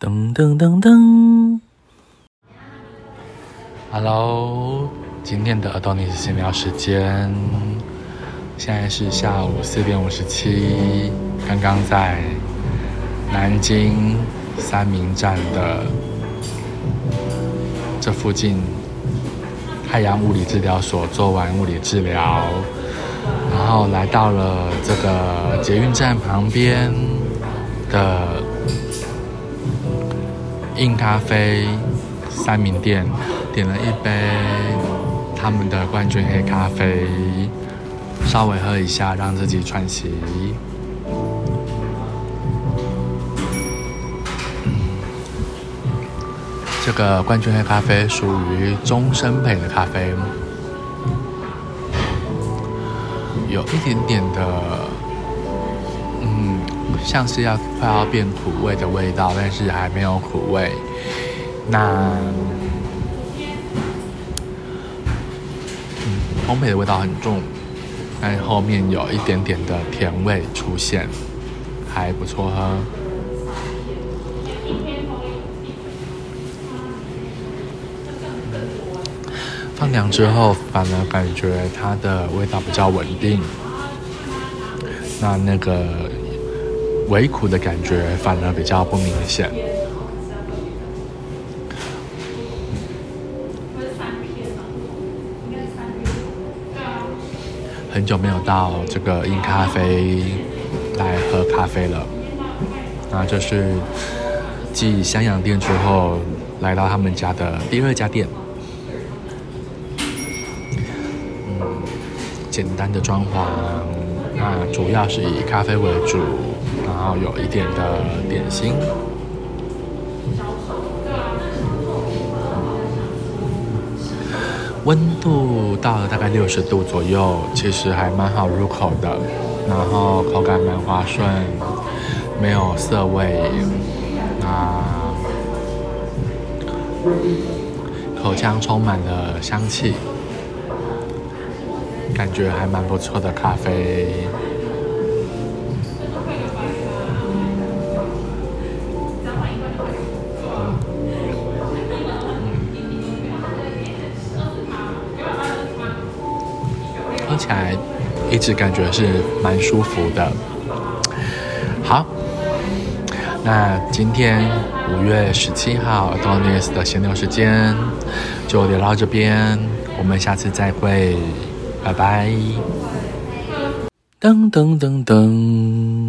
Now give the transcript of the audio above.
噔噔噔噔，Hello，今天的 Adonis 闲聊时间，现在是下午四点五十七，刚刚在南京三明站的这附近太阳物理治疗所做完物理治疗，然后来到了这个捷运站旁边的。印咖啡三明店点了一杯他们的冠军黑咖啡，稍微喝一下，让自己喘息。这个冠军黑咖啡属于终身配的咖啡，有一点点的，像是要快要变苦味的味道，但是还没有苦味。那，嗯，烘焙的味道很重，但后面有一点点的甜味出现，还不错喝。放凉之后，反而感觉它的味道比较稳定。那那个。微苦的感觉反而比较不明显。很久没有到这个印咖啡来喝咖啡了，那这是继襄阳店之后来到他们家的第二家店。嗯，简单的装潢，那主要是以咖啡为主。然后有一点的点心，温度到了大概六十度左右，其实还蛮好入口的。然后口感蛮滑顺，没有涩味，啊，口腔充满了香气，感觉还蛮不错的咖啡。起来一直感觉是蛮舒服的。好，那今天五月十七号 Donis 的闲聊时间就聊到这边，我们下次再会，拜拜。噔噔噔噔。